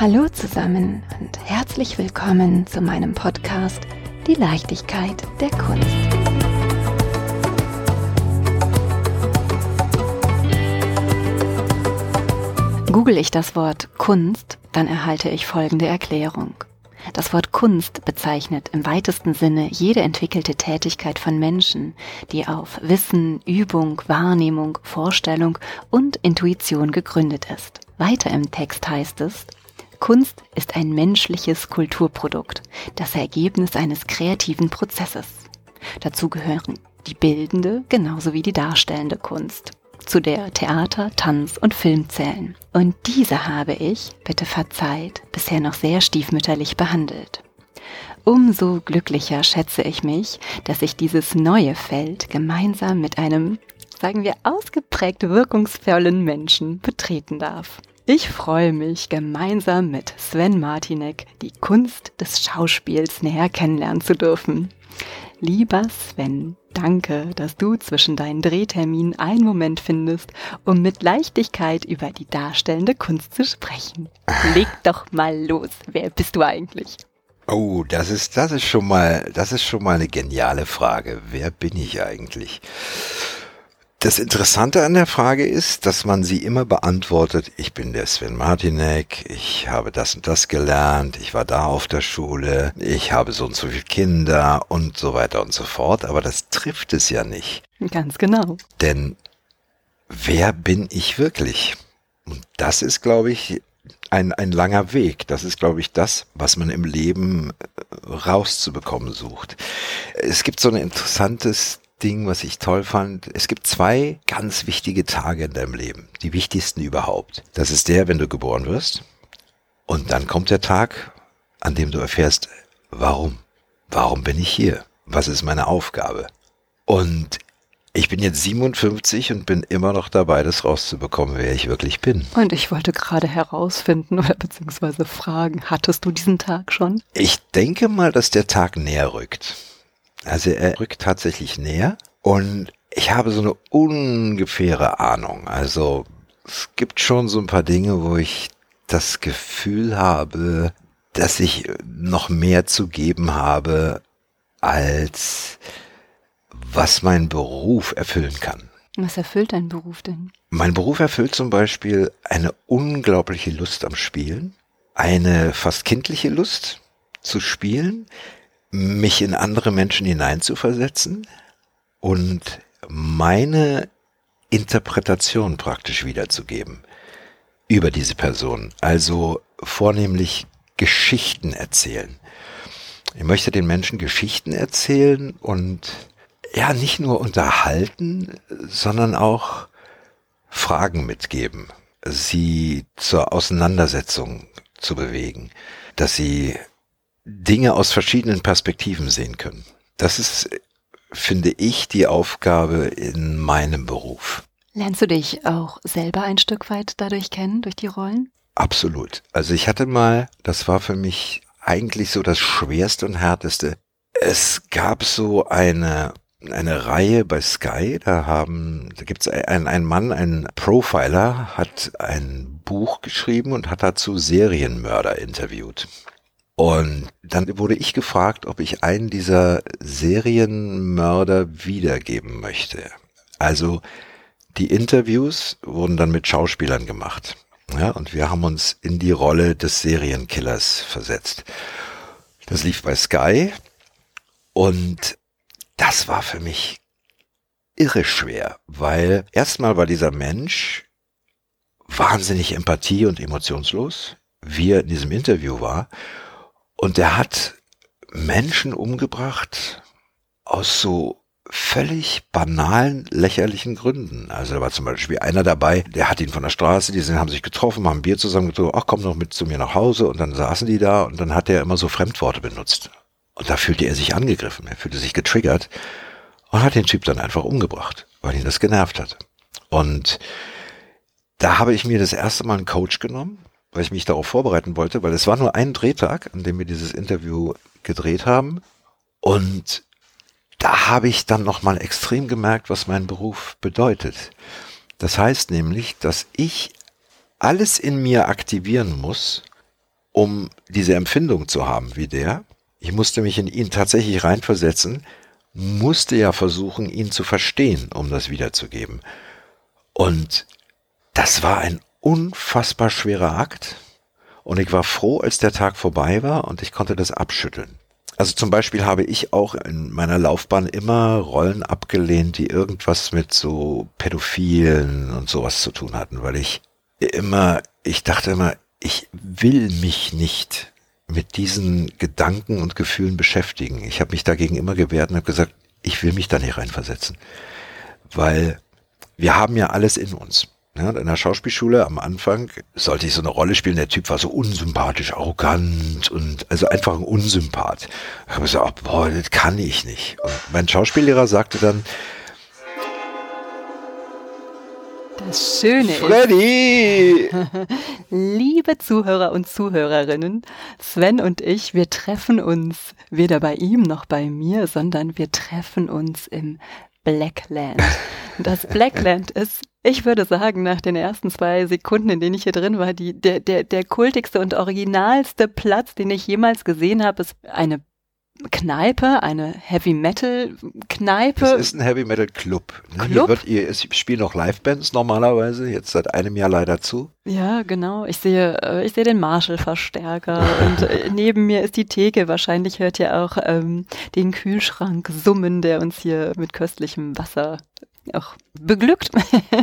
Hallo zusammen und herzlich willkommen zu meinem Podcast Die Leichtigkeit der Kunst. Google ich das Wort Kunst, dann erhalte ich folgende Erklärung. Das Wort Kunst bezeichnet im weitesten Sinne jede entwickelte Tätigkeit von Menschen, die auf Wissen, Übung, Wahrnehmung, Vorstellung und Intuition gegründet ist. Weiter im Text heißt es, Kunst ist ein menschliches Kulturprodukt, das Ergebnis eines kreativen Prozesses. Dazu gehören die bildende genauso wie die darstellende Kunst, zu der Theater, Tanz und Film zählen. Und diese habe ich, bitte verzeiht, bisher noch sehr stiefmütterlich behandelt. Umso glücklicher schätze ich mich, dass ich dieses neue Feld gemeinsam mit einem, sagen wir, ausgeprägt wirkungsvollen Menschen betreten darf. Ich freue mich, gemeinsam mit Sven Martinek die Kunst des Schauspiels näher kennenlernen zu dürfen. Lieber Sven, danke, dass du zwischen deinen Drehterminen einen Moment findest, um mit Leichtigkeit über die darstellende Kunst zu sprechen. Leg doch mal los. Wer bist du eigentlich? Oh, das ist, das ist schon mal, das ist schon mal eine geniale Frage. Wer bin ich eigentlich? Das Interessante an der Frage ist, dass man sie immer beantwortet, ich bin der Sven Martinek, ich habe das und das gelernt, ich war da auf der Schule, ich habe so und so viele Kinder und so weiter und so fort, aber das trifft es ja nicht. Ganz genau. Denn wer bin ich wirklich? Und das ist, glaube ich, ein, ein langer Weg. Das ist, glaube ich, das, was man im Leben äh, rauszubekommen sucht. Es gibt so ein interessantes Ding, was ich toll fand. Es gibt zwei ganz wichtige Tage in deinem Leben, die wichtigsten überhaupt. Das ist der, wenn du geboren wirst. Und dann kommt der Tag, an dem du erfährst, warum? Warum bin ich hier? Was ist meine Aufgabe? Und ich bin jetzt 57 und bin immer noch dabei, das rauszubekommen, wer ich wirklich bin. Und ich wollte gerade herausfinden oder beziehungsweise fragen, hattest du diesen Tag schon? Ich denke mal, dass der Tag näher rückt. Also er rückt tatsächlich näher und ich habe so eine ungefähre Ahnung. Also es gibt schon so ein paar Dinge, wo ich das Gefühl habe, dass ich noch mehr zu geben habe, als was mein Beruf erfüllen kann. Was erfüllt dein Beruf denn? Mein Beruf erfüllt zum Beispiel eine unglaubliche Lust am Spielen, eine fast kindliche Lust zu spielen, mich in andere Menschen hineinzuversetzen und meine Interpretation praktisch wiederzugeben über diese Person. Also vornehmlich Geschichten erzählen. Ich möchte den Menschen Geschichten erzählen und ja, nicht nur unterhalten, sondern auch Fragen mitgeben, sie zur Auseinandersetzung zu bewegen, dass sie Dinge aus verschiedenen Perspektiven sehen können. Das ist, finde ich, die Aufgabe in meinem Beruf. Lernst du dich auch selber ein Stück weit dadurch kennen, durch die Rollen? Absolut. Also ich hatte mal, das war für mich eigentlich so das Schwerste und Härteste. Es gab so eine eine Reihe bei Sky, da haben, da gibt's ein, ein Mann, ein Profiler, hat ein Buch geschrieben und hat dazu Serienmörder interviewt. Und dann wurde ich gefragt, ob ich einen dieser Serienmörder wiedergeben möchte. Also die Interviews wurden dann mit Schauspielern gemacht. Ja, und wir haben uns in die Rolle des Serienkillers versetzt. Das lief bei Sky und das war für mich irre schwer, weil erstmal war dieser Mensch wahnsinnig empathie und emotionslos, wie er in diesem Interview war. Und er hat Menschen umgebracht aus so völlig banalen, lächerlichen Gründen. Also da war zum Beispiel einer dabei, der hat ihn von der Straße, die sind, haben sich getroffen, haben ein Bier zusammen getrunken, ach komm doch mit zu mir nach Hause und dann saßen die da und dann hat er immer so Fremdworte benutzt. Und da fühlte er sich angegriffen, er fühlte sich getriggert und hat den Typ dann einfach umgebracht, weil ihn das genervt hat. Und da habe ich mir das erste Mal einen Coach genommen, weil ich mich darauf vorbereiten wollte, weil es war nur ein Drehtag, an dem wir dieses Interview gedreht haben. Und da habe ich dann nochmal extrem gemerkt, was mein Beruf bedeutet. Das heißt nämlich, dass ich alles in mir aktivieren muss, um diese Empfindung zu haben wie der. Ich musste mich in ihn tatsächlich reinversetzen, musste ja versuchen, ihn zu verstehen, um das wiederzugeben. Und das war ein unfassbar schwerer Akt. Und ich war froh, als der Tag vorbei war und ich konnte das abschütteln. Also zum Beispiel habe ich auch in meiner Laufbahn immer Rollen abgelehnt, die irgendwas mit so Pädophilen und sowas zu tun hatten, weil ich immer, ich dachte immer, ich will mich nicht mit diesen Gedanken und Gefühlen beschäftigen. Ich habe mich dagegen immer gewehrt und habe gesagt, ich will mich da nicht reinversetzen. Weil wir haben ja alles in uns. Ja, in der Schauspielschule am Anfang sollte ich so eine Rolle spielen. Der Typ war so unsympathisch, arrogant und also einfach ein Unsympath. Ich habe gesagt, boah, das kann ich nicht. Und mein Schauspiellehrer sagte dann, Das Schöne Freddy! ist, liebe Zuhörer und Zuhörerinnen, Sven und ich, wir treffen uns weder bei ihm noch bei mir, sondern wir treffen uns im Blackland. Das Blackland ist, ich würde sagen, nach den ersten zwei Sekunden, in denen ich hier drin war, die, der, der, der kultigste und originalste Platz, den ich jemals gesehen habe, ist eine Kneipe, eine Heavy Metal Kneipe. Das ist ein Heavy Metal Club. Ne? Hier, Club? wird, hier es spielen noch Livebands normalerweise, jetzt seit einem Jahr leider zu. Ja, genau. Ich sehe, äh, ich sehe den Marshall-Verstärker und äh, neben mir ist die Theke. Wahrscheinlich hört ihr auch ähm, den Kühlschrank summen, der uns hier mit köstlichem Wasser auch beglückt.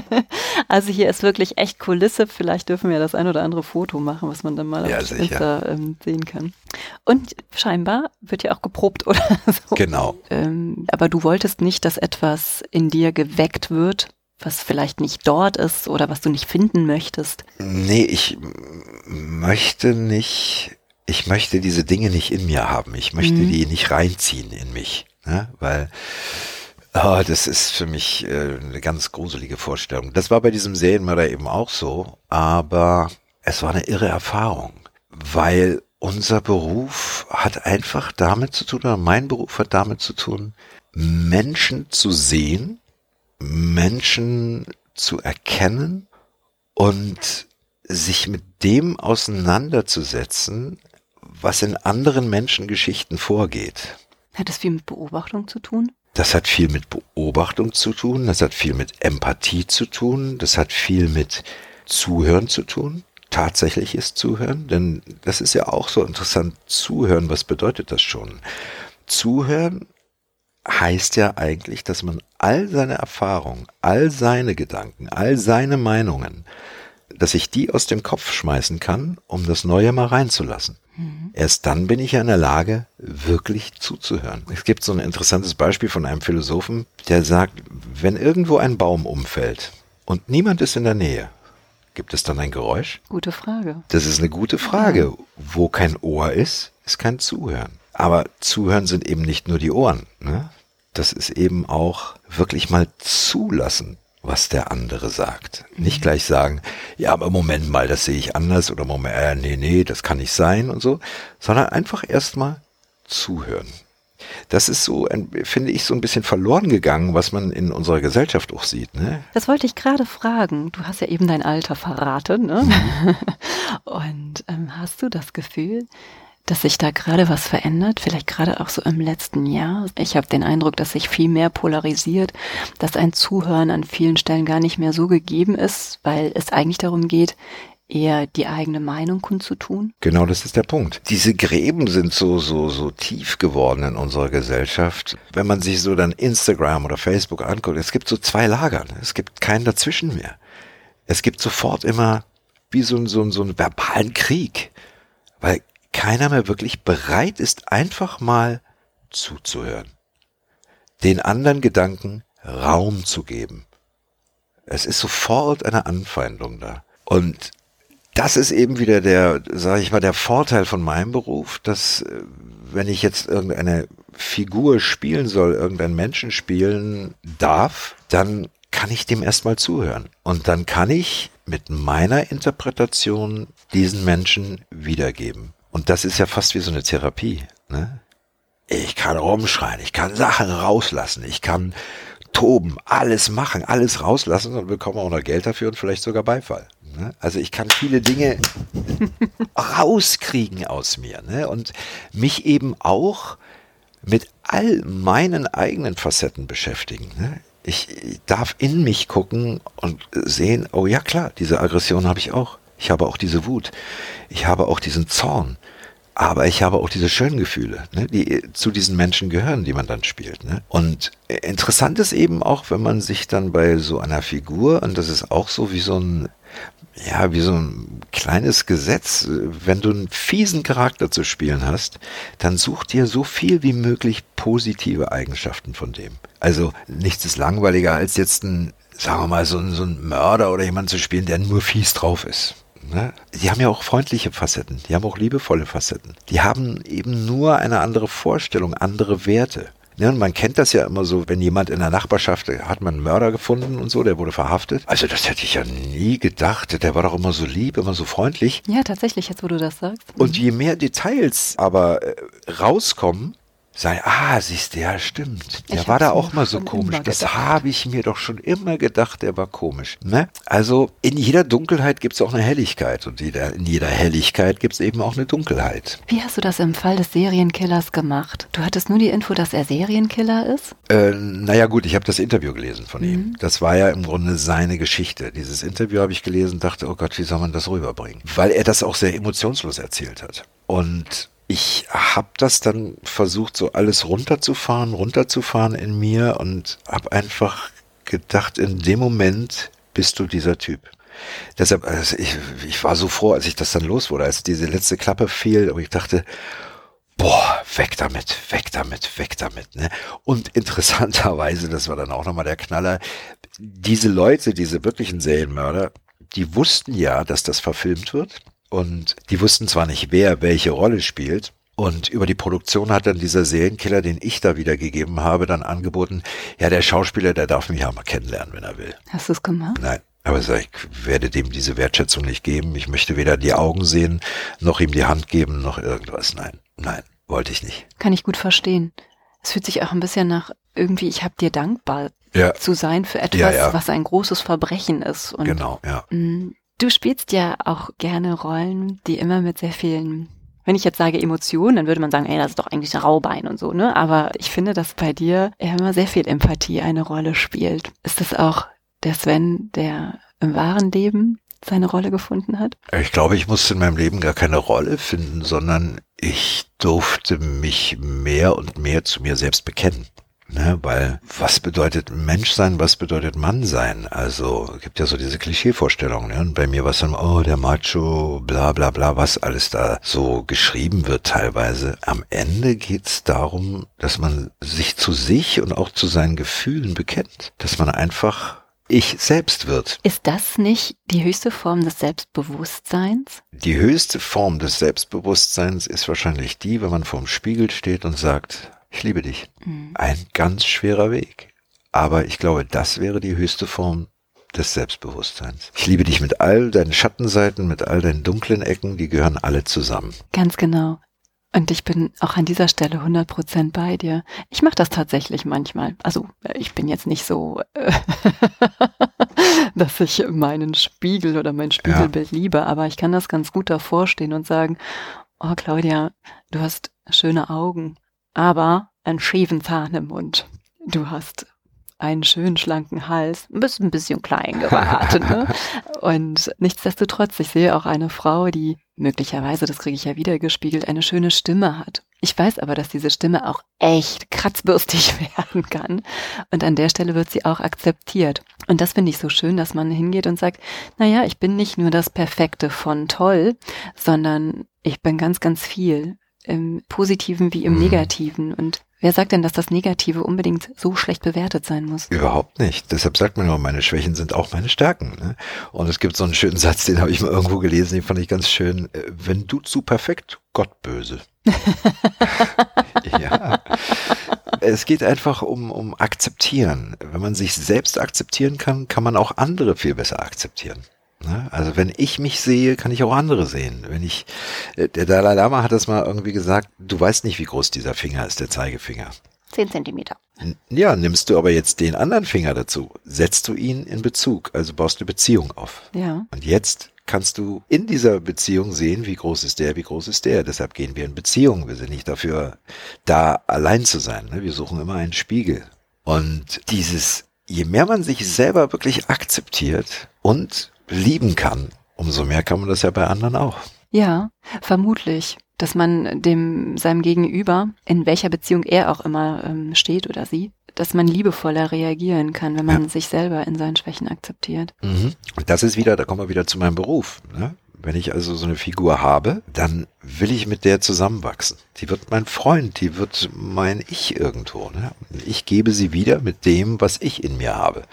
also hier ist wirklich echt Kulisse. Vielleicht dürfen wir das ein oder andere Foto machen, was man dann mal Ja, auf sicher. Insta ähm, sehen kann. Und scheinbar wird ja auch geprobt oder so. Genau. Ähm, aber du wolltest nicht, dass etwas in dir geweckt wird, was vielleicht nicht dort ist oder was du nicht finden möchtest. Nee, ich möchte nicht, ich möchte diese Dinge nicht in mir haben. Ich möchte Mhm. die nicht reinziehen in mich. Ne? Weil oh, das ist für mich äh, eine ganz gruselige Vorstellung. Das war bei diesem Serienmörder eben auch so, aber es war eine irre Erfahrung, weil unser Beruf hat einfach damit zu tun, oder mein Beruf hat damit zu tun, Menschen zu sehen, Menschen zu erkennen und sich mit dem auseinanderzusetzen, was in anderen Menschengeschichten vorgeht. Hat das viel mit Beobachtung zu tun? Das hat viel mit Beobachtung zu tun, das hat viel mit Empathie zu tun, das hat viel mit Zuhören zu tun, tatsächliches Zuhören, denn das ist ja auch so interessant. Zuhören, was bedeutet das schon? Zuhören heißt ja eigentlich, dass man all seine Erfahrungen, all seine Gedanken, all seine Meinungen, dass ich die aus dem Kopf schmeißen kann, um das Neue mal reinzulassen. Erst dann bin ich ja in der Lage, wirklich zuzuhören. Es gibt so ein interessantes Beispiel von einem Philosophen, der sagt, wenn irgendwo ein Baum umfällt und niemand ist in der Nähe, gibt es dann ein Geräusch? Gute Frage. Das ist eine gute Frage. Wo kein Ohr ist, ist kein Zuhören. Aber Zuhören sind eben nicht nur die Ohren. Ne? Das ist eben auch wirklich mal zulassen, was der andere sagt. Nicht gleich sagen, ja, aber Moment mal, das sehe ich anders oder Moment, äh, nee, nee, das kann nicht sein und so, sondern einfach erstmal zuhören. Das ist so, finde ich, so ein bisschen verloren gegangen, was man in unserer Gesellschaft auch sieht. Ne? Das wollte ich gerade fragen. Du hast ja eben dein Alter verraten, ne? Und ähm, hast du das Gefühl, dass sich da gerade was verändert? Vielleicht gerade auch so im letzten Jahr? Ich habe den Eindruck, dass sich viel mehr polarisiert, dass ein Zuhören an vielen Stellen gar nicht mehr so gegeben ist, weil es eigentlich darum geht, eher die eigene Meinung kundzutun. Genau, das ist der Punkt. Diese Gräben sind so, so, so tief geworden in unserer Gesellschaft. Wenn man sich so dann Instagram oder Facebook anguckt, es gibt so zwei Lager. Es gibt keinen dazwischen mehr. Es gibt sofort immer wie so, ein- so, ein- so einen verbalen Krieg. Weil keiner mehr wirklich bereit ist, einfach mal zuzuhören. Den anderen Gedanken Raum zu geben. Es ist sofort eine Anfeindung da. Und das ist eben wieder der, sage ich mal, der Vorteil von meinem Beruf, dass äh, wenn ich jetzt irgendeine Figur spielen soll, irgendeinen Menschen spielen darf, dann kann ich dem erstmal zuhören. Und dann kann ich mit meiner Interpretation diesen Menschen wiedergeben. Und das ist ja fast wie so eine Therapie. Ne? Ich kann rumschreien, ich kann Sachen rauslassen, ich kann toben, alles machen, alles rauslassen und bekomme auch noch Geld dafür und vielleicht sogar Beifall. Ne? Also ich kann viele Dinge rauskriegen aus mir ne? und mich eben auch mit all meinen eigenen Facetten beschäftigen. Ne? Ich, ich darf in mich gucken und sehen, oh ja klar, diese Aggression habe ich auch. Ich habe auch diese Wut. Ich habe auch diesen Zorn. Aber ich habe auch diese schönen Gefühle, ne, die zu diesen Menschen gehören, die man dann spielt. Ne? Und interessant ist eben auch, wenn man sich dann bei so einer Figur, und das ist auch so wie so ein, ja, wie so ein kleines Gesetz, wenn du einen fiesen Charakter zu spielen hast, dann such dir so viel wie möglich positive Eigenschaften von dem. Also nichts ist langweiliger als jetzt ein, sagen wir mal, so so ein Mörder oder jemand zu spielen, der nur fies drauf ist. Ne? Die haben ja auch freundliche Facetten, die haben auch liebevolle Facetten. Die haben eben nur eine andere Vorstellung, andere Werte. Ne, und man kennt das ja immer so, wenn jemand in der Nachbarschaft hat man einen Mörder gefunden und so, der wurde verhaftet. Also das hätte ich ja nie gedacht. Der war doch immer so lieb, immer so freundlich. Ja, tatsächlich, jetzt wo du das sagst. Und je mehr Details aber äh, rauskommen, sei, ah, siehst du, ja, stimmt. Der Ich war da auch mal so komisch. Das habe ich mir doch schon immer gedacht, der war komisch. Ne? Also in jeder Dunkelheit gibt es auch eine Helligkeit und jeder, in jeder Helligkeit gibt es eben auch eine Dunkelheit. Wie hast du das im Fall des Serienkillers gemacht? Du hattest nur die Info, dass er Serienkiller ist? Äh, naja gut, ich habe das Interview gelesen von Mhm. ihm. Das war ja im Grunde seine Geschichte. Dieses Interview habe ich gelesen, dachte, oh Gott, wie soll man das rüberbringen? Weil er das auch sehr emotionslos erzählt hat. Und ich habe das dann versucht, so alles runterzufahren, runterzufahren in mir und habe einfach gedacht, in dem Moment bist du dieser Typ. Deshalb, also ich, ich war so froh, als ich das dann los wurde, als diese letzte Klappe fiel, aber ich dachte, boah, weg damit, weg damit, weg damit. Ne? Und interessanterweise, das war dann auch nochmal der Knaller, diese Leute, diese wirklichen Serienmörder, die wussten ja, dass das verfilmt wird. Und die wussten zwar nicht, wer welche Rolle spielt. Und über die Produktion hat dann dieser Serienkiller, den ich da wiedergegeben habe, dann angeboten, ja, der Schauspieler, der darf mich ja mal kennenlernen, wenn er will. Hast du es gemacht? Nein. Aber ich ich werde dem diese Wertschätzung nicht geben. Ich möchte weder die Augen sehen, noch ihm die Hand geben, noch irgendwas. Nein, nein, wollte ich nicht. Kann ich gut verstehen. Es fühlt sich auch ein bisschen nach irgendwie, ich habe dir dankbar Ja, zu sein für etwas, Ja, ja. was ein großes Verbrechen ist. Und genau, ja. Mm, Du spielst ja auch gerne Rollen, die immer mit sehr vielen, wenn ich jetzt sage Emotionen, dann würde man sagen, ey, das ist doch eigentlich ein Raubein und so, ne? Aber ich finde, dass bei dir immer sehr viel Empathie eine Rolle spielt. Ist das auch der Sven, der im wahren Leben seine Rolle gefunden hat? Ich glaube, ich musste in meinem Leben gar keine Rolle finden, sondern ich durfte mich mehr und mehr zu mir selbst bekennen. Ne, weil was bedeutet Mensch sein, was bedeutet Mann sein? Also es gibt ja so diese Klischeevorstellungen. Ne? Und bei mir war es dann, oh, der Macho, bla bla bla, was alles da so geschrieben wird teilweise. Am Ende geht's darum, dass man sich zu sich und auch zu seinen Gefühlen bekennt. Dass man einfach ich selbst wird. Ist das nicht die höchste Form des Selbstbewusstseins? Die höchste Form des Selbstbewusstseins ist wahrscheinlich die, wenn man vorm Spiegel steht und sagt, ich liebe dich. Mhm. Ein ganz schwerer Weg. Aber ich glaube, das wäre die höchste Form des Selbstbewusstseins. Ich liebe dich mit all deinen Schattenseiten, mit all deinen dunklen Ecken, die gehören alle zusammen. Ganz genau. Und ich bin auch an dieser Stelle 100% bei dir. Ich mache das tatsächlich manchmal. Also äh, ich bin jetzt nicht so, äh, dass ich meinen Spiegel oder mein Spiegelbild liebe, aber ich kann das ganz gut davor stehen und sagen, oh Claudia, du hast schöne Augen, aber einen schiefen Zahn im Mund. Du hast einen schönen schlanken Hals, bist ein bisschen klein geraten. ne? Und nichtsdestotrotz, ich sehe auch eine Frau, die möglicherweise, das kriege ich ja wieder gespiegelt, eine schöne Stimme hat. Ich weiß aber, dass diese Stimme auch echt kratzbürstig werden kann. Und an der Stelle wird sie auch akzeptiert. Und das finde ich so schön, dass man hingeht und sagt, naja, ich bin nicht nur das Perfekte von toll, sondern ich bin ganz, ganz viel im Positiven wie im Mhm. Negativen. Und wer sagt denn, dass das Negative unbedingt so schlecht bewertet sein muss? Überhaupt nicht. Deshalb sagt man immer, meine Schwächen sind auch meine Stärken. Ne? Und es gibt so einen schönen Satz, den habe ich mal irgendwo gelesen, den fand ich ganz schön. Äh, Wenn du zu perfekt, Gott böse. ja. Es geht einfach um, um Akzeptieren. Wenn man sich selbst akzeptieren kann, kann man auch andere viel besser akzeptieren. Ne? Also wenn ich mich sehe, kann ich auch andere sehen. Wenn ich, äh, der Dalai Lama hat das mal irgendwie gesagt, du weißt nicht, wie groß dieser Finger ist, der Zeigefinger. 10 Zentimeter. Ja, nimmst du aber jetzt den anderen Finger dazu, setzt du ihn in Bezug, also baust eine Beziehung auf. Ja. Und jetzt kannst du in dieser Beziehung sehen, wie groß ist der, wie groß ist der. Deshalb gehen wir in Beziehung. Wir sind nicht dafür da, allein zu sein. Ne? Wir suchen immer einen Spiegel. Und dieses, je mehr man sich selber wirklich akzeptiert und lieben kann, umso mehr kann man das ja bei anderen auch. Ja, vermutlich, dass man dem seinem Gegenüber, in welcher Beziehung er auch immer ähm, steht oder sie, dass man liebevoller reagieren kann, wenn man ja. sich selber in seinen Schwächen akzeptiert. Mhm. Und das ist wieder, da kommen wir wieder zu meinem Beruf. Ne? Wenn ich also so eine Figur habe, dann will ich mit der zusammenwachsen. Die wird mein Freund, die wird mein Ich irgendwo. Ne? Ich gebe sie wieder mit dem, was ich in mir habe,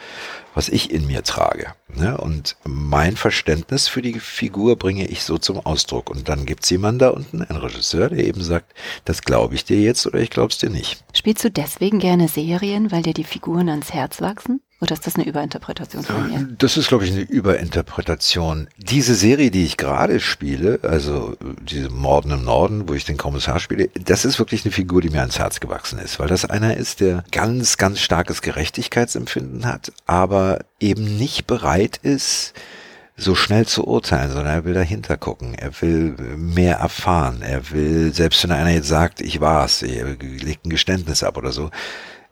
was ich in mir trage. Ne? Und mein Verständnis für die Figur bringe ich so zum Ausdruck. Und dann gibt's jemanden da unten, einen Regisseur, der eben sagt, das glaube ich dir jetzt oder ich glaub's dir nicht. Spielst du deswegen gerne Serien, weil dir die Figuren ans Herz wachsen? Oder ist das eine Überinterpretation von mir? Das ist, glaube ich, eine Überinterpretation. Diese Serie, die ich gerade spiele, also diese Morden im Norden, wo ich den Kommissar spiele, das ist wirklich eine Figur, die mir ans Herz gewachsen ist, weil das einer ist, der ganz, ganz starkes Gerechtigkeitsempfinden hat, aber eben nicht bereit ist, so schnell zu urteilen, sondern er will dahinter gucken. Er will mehr erfahren. Er will, selbst wenn einer jetzt sagt, ich war's, er legt ein Geständnis ab oder so,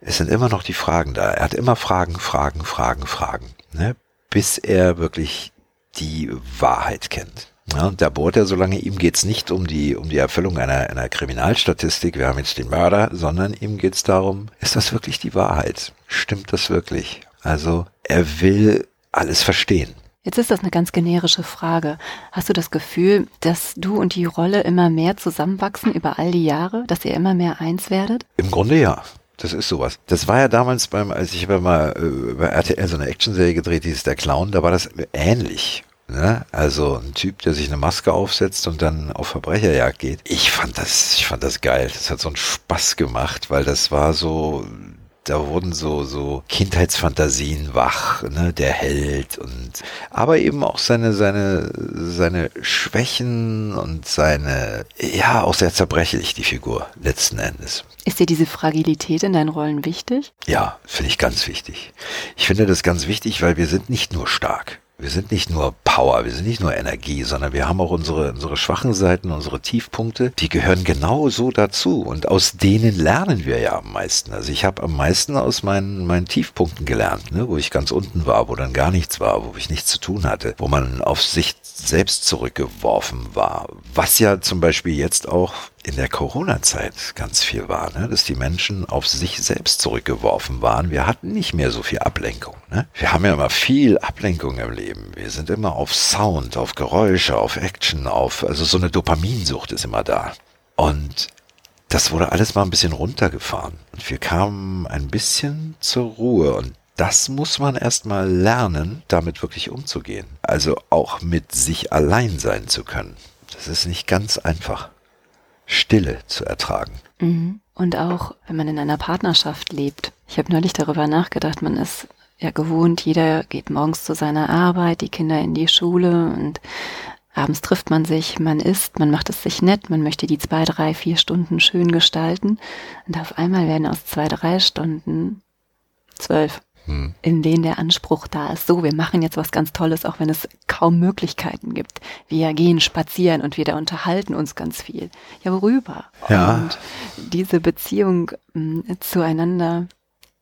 es sind immer noch die Fragen da. Er hat immer Fragen, Fragen, Fragen, Fragen, ne? bis er wirklich die Wahrheit kennt. Ja, und da bohrt er, solange ihm geht's nicht um die, um die Erfüllung einer, einer Kriminalstatistik, wir haben jetzt den Mörder, sondern ihm geht's darum, ist das wirklich die Wahrheit? Stimmt das wirklich? Also er will alles verstehen. Jetzt ist das eine ganz generische Frage. Hast du das Gefühl, dass du und die Rolle immer mehr zusammenwachsen über all die Jahre, dass ihr immer mehr eins werdet? Im Grunde ja. Das ist sowas. Das war ja damals beim, als ich mal äh, bei RTL so eine Actionserie gedreht, die ist der Clown, da war das ähnlich. Ne? Also ein Typ, der sich eine Maske aufsetzt und dann auf Verbrecherjagd geht. Ich fand das, ich fand das geil. Das hat so einen Spaß gemacht, weil das war so, da wurden so so Kindheitsfantasien wach, ne, der Held und aber eben auch seine seine seine Schwächen und seine ja auch sehr zerbrechlich die Figur letzten Endes. Ist dir diese Fragilität in deinen Rollen wichtig? Ja, finde ich ganz wichtig. Ich finde das ganz wichtig, weil wir sind nicht nur stark. Wir sind nicht nur Power, wir sind nicht nur Energie, sondern wir haben auch unsere, unsere schwachen Seiten, unsere Tiefpunkte, die gehören genauso dazu und aus denen lernen wir ja am meisten. Also ich habe am meisten aus meinen, meinen Tiefpunkten gelernt, ne, wo ich ganz unten war, wo dann gar nichts war, wo ich nichts zu tun hatte, wo man auf sich selbst zurückgeworfen war. Was ja zum Beispiel jetzt auch in der Corona-Zeit ganz viel war, ne? dass die Menschen auf sich selbst zurückgeworfen waren. Wir hatten nicht mehr so viel Ablenkung. Ne? Wir haben ja immer viel Ablenkung im Leben. Wir sind immer auf Sound, auf Geräusche, auf Action, auf, also so eine Dopaminsucht ist immer da. Und das wurde alles mal ein bisschen runtergefahren. Und wir kamen ein bisschen zur Ruhe. Und das muss man erstmal lernen, damit wirklich umzugehen. Also auch mit sich allein sein zu können. Das ist nicht ganz einfach. Stille zu ertragen. Mhm. Und auch, wenn man in einer Partnerschaft lebt. Ich habe neulich darüber nachgedacht, man ist ja gewohnt, jeder geht morgens zu seiner Arbeit, die Kinder in die Schule und abends trifft man sich, man isst, man macht es sich nett, man möchte die zwei, drei, vier Stunden schön gestalten und auf einmal werden aus zwei, drei Stunden zwölf hm. in denen der Anspruch da ist, so, wir machen jetzt was ganz Tolles, auch wenn es kaum Möglichkeiten gibt. Wir gehen spazieren und wir da unterhalten uns ganz viel. Ja, worüber? Ja. Und diese Beziehung mh, hm, zueinander,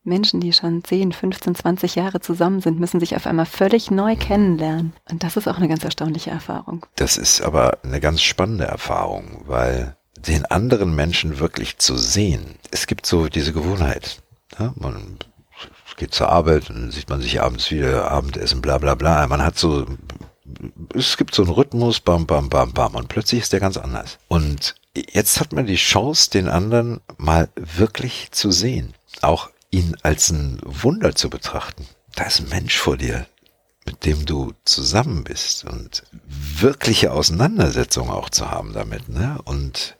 Menschen, die schon 10, 15, 20 Jahre zusammen sind, müssen sich auf einmal völlig neu kennenlernen. Und das ist auch eine ganz erstaunliche Erfahrung. Das ist aber eine ganz spannende Erfahrung, weil den anderen Menschen wirklich zu sehen, es gibt so diese Gewohnheit. Ja, man geht zur Arbeit, dann sieht man sich abends wieder, Abendessen, bla bla bla. Man hat so, es gibt so einen Rhythmus, bam, bam, bam, bam, und plötzlich ist der ganz anders. Und jetzt hat man die Chance, den anderen mal wirklich zu sehen, auch ihn als ein Wunder zu betrachten. Da ist ein Mensch vor dir, mit dem du zusammen bist und wirkliche Auseinandersetzungen auch zu haben damit, ne? Und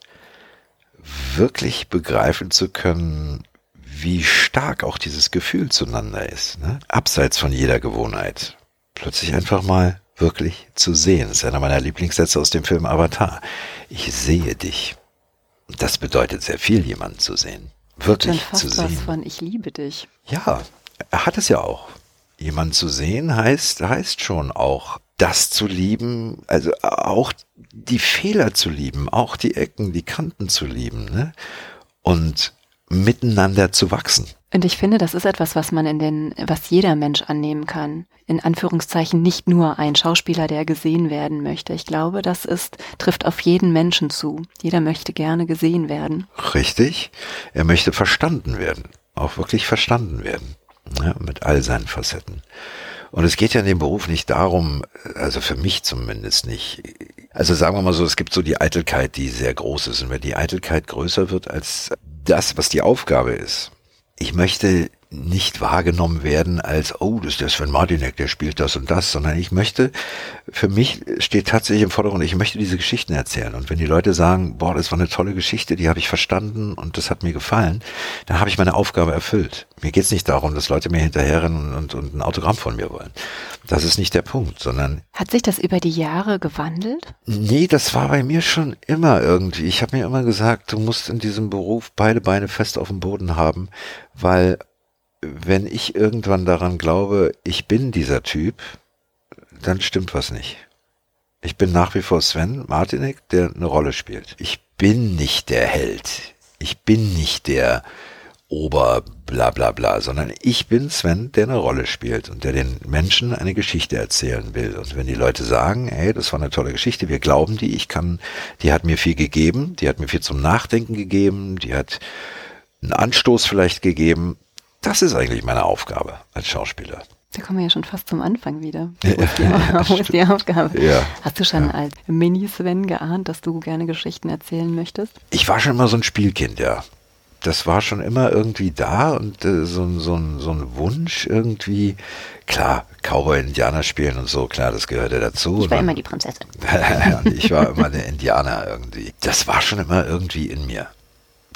wirklich begreifen zu können, wie stark auch dieses Gefühl zueinander ist, ne? abseits von jeder Gewohnheit. Plötzlich einfach mal wirklich zu sehen. Das ist einer meiner Lieblingssätze aus dem Film Avatar. Ich sehe dich. Das bedeutet sehr viel, jemanden zu sehen. wirklich fast zu sehen. was von Ich liebe dich. Ja, er hat es ja auch. Jemand zu sehen heißt, heißt schon auch, das zu lieben, also auch die Fehler zu lieben, auch die Ecken, die Kanten zu lieben, ne? Und miteinander zu wachsen. Und ich finde, das ist etwas, was man in den, was jeder Mensch annehmen kann. In Anführungszeichen nicht nur ein Schauspieler, der gesehen werden möchte. Ich glaube, das ist, trifft auf jeden Menschen zu. Jeder möchte gerne gesehen werden. Richtig. Er möchte verstanden werden. Auch wirklich verstanden werden. Ja, mit all seinen Facetten. Und es geht ja in dem Beruf nicht darum, also für mich zumindest nicht. Also sagen wir mal so, es gibt so die Eitelkeit, die sehr groß ist. Und wenn die Eitelkeit größer wird als das, was die Aufgabe ist, ich möchte nicht wahrgenommen werden als, oh, das ist der Sven Martinek, der spielt das und das, sondern ich möchte, für mich steht tatsächlich im Vordergrund, ich möchte diese Geschichten erzählen. Und wenn die Leute sagen, boah, das war eine tolle Geschichte, die habe ich verstanden und das hat mir gefallen, dann habe ich meine Aufgabe erfüllt. Mir geht's nicht darum, dass Leute mir hinterherrennen und, und ein Autogramm von mir wollen. Das ist nicht der Punkt, sondern. Hat sich das über die Jahre gewandelt? Nee, das war bei mir schon immer irgendwie. Ich habe mir immer gesagt, du musst in diesem Beruf beide Beine fest auf dem Boden haben, weil wenn ich irgendwann daran glaube, ich bin dieser Typ, dann stimmt was nicht. Ich bin nach wie vor Sven Martinek, der eine Rolle spielt. Ich bin nicht der Held. Ich bin nicht der Ober bla bla bla, sondern ich bin Sven, der eine Rolle spielt und der den Menschen eine Geschichte erzählen will. Und wenn die Leute sagen, hey, das war eine tolle Geschichte, wir glauben die, ich kann, die hat mir viel gegeben, die hat mir viel zum Nachdenken gegeben, die hat einen Anstoß vielleicht gegeben, das ist eigentlich meine Aufgabe als Schauspieler. Da kommen wir ja schon fast zum Anfang wieder. Wo ist die, wo ist die Aufgabe? Ja. Hast du schon Ja. als Mini-Sven geahnt, dass du gerne Geschichten erzählen möchtest? Ich war schon immer so ein Spielkind, ja. Das war schon immer irgendwie da und äh, so, ein- so, so ein Wunsch irgendwie, klar, Cowboy, Indianer spielen und so, klar, das gehörte dazu. Ich war Und immer die Prinzessin. und ich war immer der Indianer irgendwie. Das war schon immer irgendwie in mir.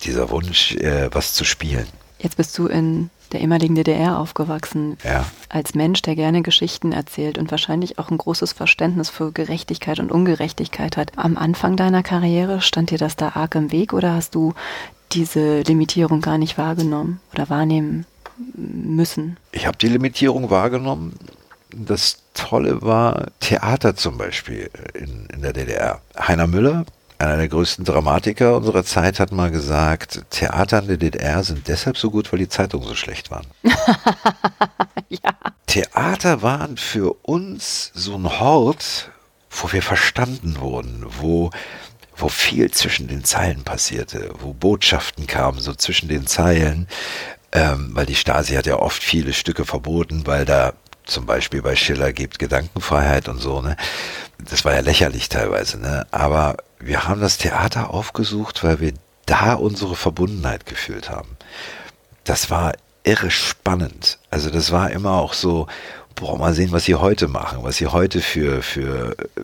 Dieser Wunsch, äh, was zu spielen. Jetzt bist du in der ehemaligen DDR aufgewachsen. Ja. Als Mensch, der gerne Geschichten erzählt und wahrscheinlich auch ein großes Verständnis für Gerechtigkeit und Ungerechtigkeit hat. Am Anfang deiner Karriere stand dir das da arg im Weg oder hast du diese Limitierung gar nicht wahrgenommen oder wahrnehmen müssen? Ich habe die Limitierung wahrgenommen. Das Tolle war Theater zum Beispiel in, in der DDR. Heiner Müller, einer der größten Dramatiker unserer Zeit, hat mal gesagt, Theater in der DDR sind deshalb so gut, weil die Zeitungen so schlecht waren. Ja. Theater waren für uns so ein Hort, wo wir verstanden wurden, wo, wo viel zwischen den Zeilen passierte, wo Botschaften kamen, so zwischen den Zeilen, ähm, weil die Stasi hat ja oft viele Stücke verboten, weil da zum Beispiel bei Schiller gibt Gedankenfreiheit und so, ne? Das war ja lächerlich teilweise, ne? Aber wir haben das Theater aufgesucht, weil wir da unsere Verbundenheit gefühlt haben das war irre spannend. Also das war immer auch so, boah, mal sehen, was sie heute machen, was sie heute für, für, äh,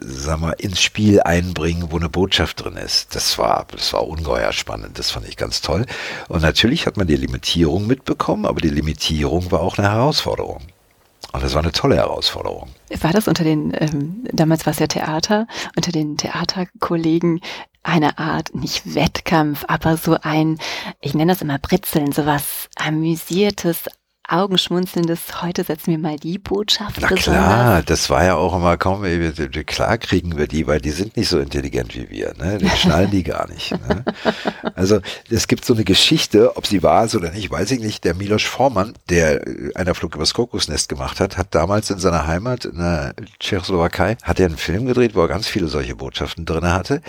sag mal, ins Spiel einbringen, wo eine Botschaft drin ist. Das war, das war ungeheuer spannend. Das fand ich ganz toll. Und natürlich hat man die Limitierung mitbekommen, aber die Limitierung war auch eine Herausforderung. Und das war eine tolle Herausforderung. War das unter den, ähm, damals war es ja Theater, unter den Theaterkollegen eine Art, nicht Wettkampf, aber so ein, ich nenne das immer Britzeln, sowas amüsiertes, augenschmunzelndes, heute setzen wir mal die Botschaft Na klar, das war ja auch immer, komm, wir, klar kriegen wir die, weil die sind nicht so intelligent wie wir, ne? Die schnallen die gar nicht. Ne? Also es gibt so eine Geschichte, ob sie wahr ist oder nicht, weiß ich nicht. Der Milos Forman, der äh, einer Flug übers Kokosnest gemacht hat, hat damals in seiner Heimat in der Tschechoslowakei, hat er einen Film gedreht, wo er ganz viele solche Botschaften drinne hatte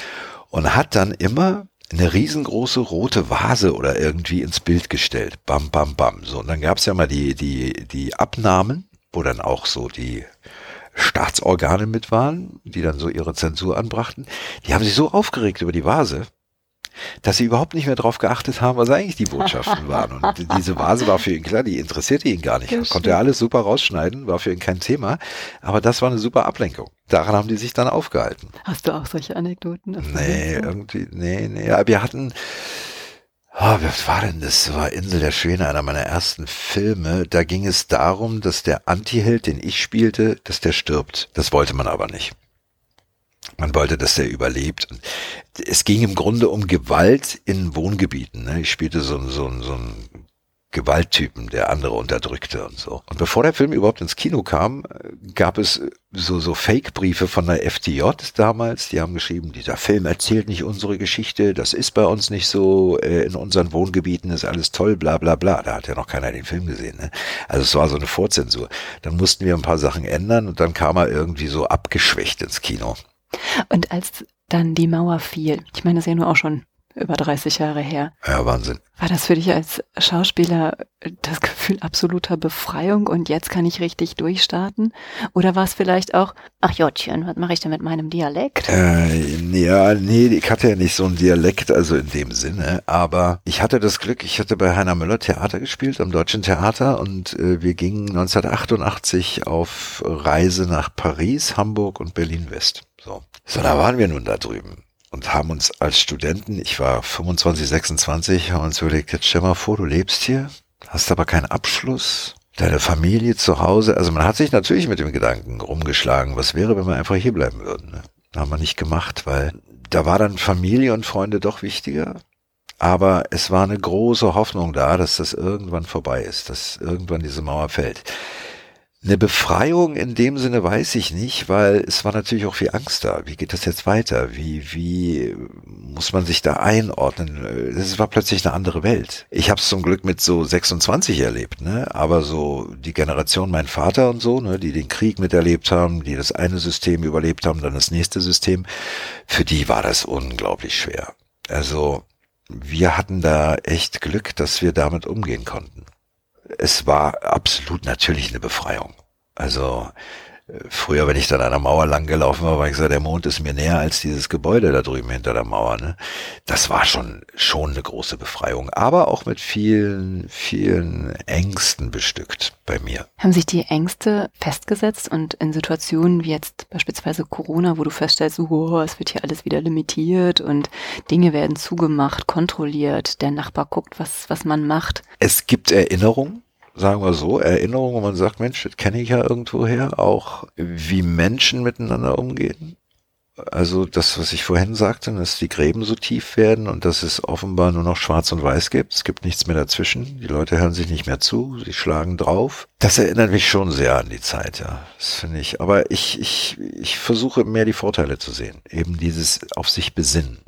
und hat dann immer eine riesengroße rote Vase oder irgendwie ins Bild gestellt. Bam, bam, bam. So, und dann gab's ja mal die, die, die Abnahmen, wo dann auch so die Staatsorgane mit waren, die dann so ihre Zensur anbrachten. Die haben sich so aufgeregt über die Vase, dass sie überhaupt nicht mehr darauf geachtet haben, was eigentlich die Botschaften waren. Und diese Vase war für ihn klar, die interessierte ihn gar nicht. Ja, Konnte er alles super rausschneiden, war für ihn kein Thema. Aber das war eine super Ablenkung. Daran haben die sich dann aufgehalten. Hast du auch solche Anekdoten? Nee, irgendwie, nee, nee. Aber wir hatten, ah, was war denn das? Das war Insel der Schwäne, einer meiner ersten Filme. Da ging es darum, dass der Antiheld, den ich spielte, dass der stirbt. Das wollte man aber nicht. Man wollte, dass der überlebt. Es ging im Grunde um Gewalt in Wohngebieten. Ne? Ich spielte so, so, so ein Gewalttypen, der andere unterdrückte und so. Und bevor der Film überhaupt ins Kino kam, gab es so, so Fake-Briefe von der FDJ damals, die haben geschrieben, dieser Film erzählt nicht unsere Geschichte, das ist bei uns nicht so, äh, in unseren Wohngebieten ist alles toll, bla bla bla. Da hat ja noch keiner den Film gesehen. Ne? Also es war so eine Vorzensur. Dann mussten wir ein paar Sachen ändern und dann kam er irgendwie so abgeschwächt ins Kino. Und als dann die Mauer fiel, ich meine, das ist ja nur auch schon über 30 Jahre her. Ja, Wahnsinn. War das für dich als Schauspieler das Gefühl absoluter Befreiung und jetzt kann ich richtig durchstarten? Oder war es vielleicht auch, ach Jottchen, was mache ich denn mit meinem Dialekt? Äh, ja, nee, ich hatte ja nicht so einen Dialekt, also in dem Sinne, aber ich hatte das Glück, ich hatte bei Heiner Müller Theater gespielt, am Deutschen Theater und äh, wir gingen 1988 auf Reise nach Paris, Hamburg und Berlin-West. So. so, da waren wir nun da drüben und haben uns als Studenten, ich war 25, 26, haben uns überlegt, jetzt stell mal vor, du lebst hier, hast aber keinen Abschluss, deine Familie zu Hause. Also man hat sich natürlich mit dem Gedanken rumgeschlagen, was wäre, wenn wir einfach hier bleiben würden. Ne? Haben wir nicht gemacht, weil da war dann Familie und Freunde doch wichtiger. Aber es war eine große Hoffnung da, dass das irgendwann vorbei ist, dass irgendwann diese Mauer fällt. Eine Befreiung in dem Sinne weiß ich nicht, weil es war natürlich auch viel Angst da. Wie geht das jetzt weiter? Wie, wie muss man sich da einordnen? Es war plötzlich eine andere Welt. Ich habe es zum Glück mit so 26 erlebt, ne? Aber so die Generation, mein Vater und so, ne, die den Krieg miterlebt haben, die das eine System überlebt haben, dann das nächste System, für die war das unglaublich schwer. Also wir hatten da echt Glück, dass wir damit umgehen konnten es war absolut natürlich eine Befreiung. Also Früher, wenn ich dann an der Mauer lang gelaufen war, war ich gesagt, der Mond ist mir näher als dieses Gebäude da drüben hinter der Mauer. Ne? Das war schon, schon eine große Befreiung, aber auch mit vielen, vielen Ängsten bestückt bei mir. Haben sich die Ängste festgesetzt und in Situationen wie jetzt beispielsweise Corona, wo du feststellst, oh, es wird hier alles wieder limitiert und Dinge werden zugemacht, kontrolliert, der Nachbar guckt, was, was man macht? Es gibt Erinnerungen, sagen wir so, Erinnerungen, wo man sagt, Mensch, das kenne ich ja irgendwoher, auch wie Menschen miteinander umgehen. Also das, was ich vorhin sagte, dass die Gräben so tief werden und dass es offenbar nur noch Schwarz und Weiß gibt. Es gibt nichts mehr dazwischen. Die Leute hören sich nicht mehr zu, sie schlagen drauf. Das erinnert mich schon sehr an die Zeit, ja. Das finde ich. Aber ich, ich, ich versuche mehr die Vorteile zu sehen. Eben dieses auf sich besinnen.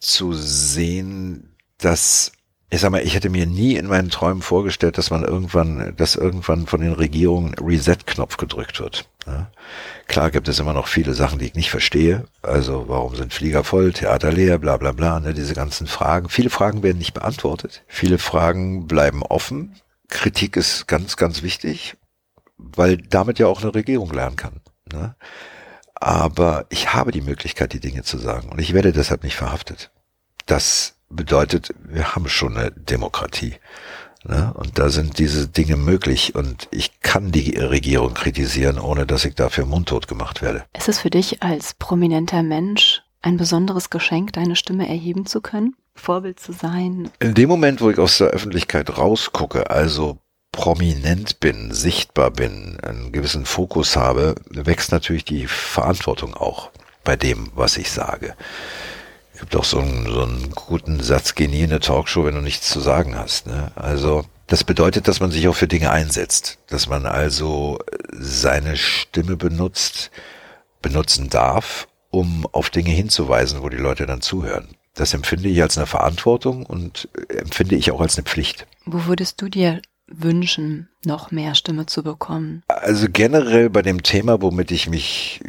Zu sehen, dass ich sag mal, ich hätte mir nie in meinen Träumen vorgestellt, dass man irgendwann, dass irgendwann von den Regierungen Reset-Knopf gedrückt wird. Ja. Klar gibt es immer noch viele Sachen, die ich nicht verstehe. Also warum sind Flieger voll, Theater leer, bla bla bla, ne, diese ganzen Fragen. Viele Fragen werden nicht beantwortet. Viele Fragen bleiben offen. Kritik ist ganz, ganz wichtig, weil damit ja auch eine Regierung lernen kann. Ne. Aber ich habe die Möglichkeit, die Dinge zu sagen und ich werde deshalb nicht verhaftet. Das bedeutet, wir haben schon eine Demokratie. Ne? Und da sind diese Dinge möglich und ich kann die Regierung kritisieren, ohne dass ich dafür mundtot gemacht werde. Ist es für dich als prominenter Mensch ein besonderes Geschenk, deine Stimme erheben zu können? Vorbild zu sein? In dem Moment, wo ich aus der Öffentlichkeit rausgucke, also prominent bin, sichtbar bin, einen gewissen Fokus habe, wächst natürlich die Verantwortung auch bei dem, was ich sage gibt auch so einen, so einen guten Satz, geh nie in eine Talkshow, wenn du nichts zu sagen hast. Ne? Also das bedeutet, dass man sich auch für Dinge einsetzt, dass man also seine Stimme benutzt, benutzen darf, um auf Dinge hinzuweisen, wo die Leute dann zuhören. Das empfinde ich als eine Verantwortung und empfinde ich auch als eine Pflicht. Wo würdest du dir wünschen, noch mehr Stimme zu bekommen? Also generell bei dem Thema, womit ich mich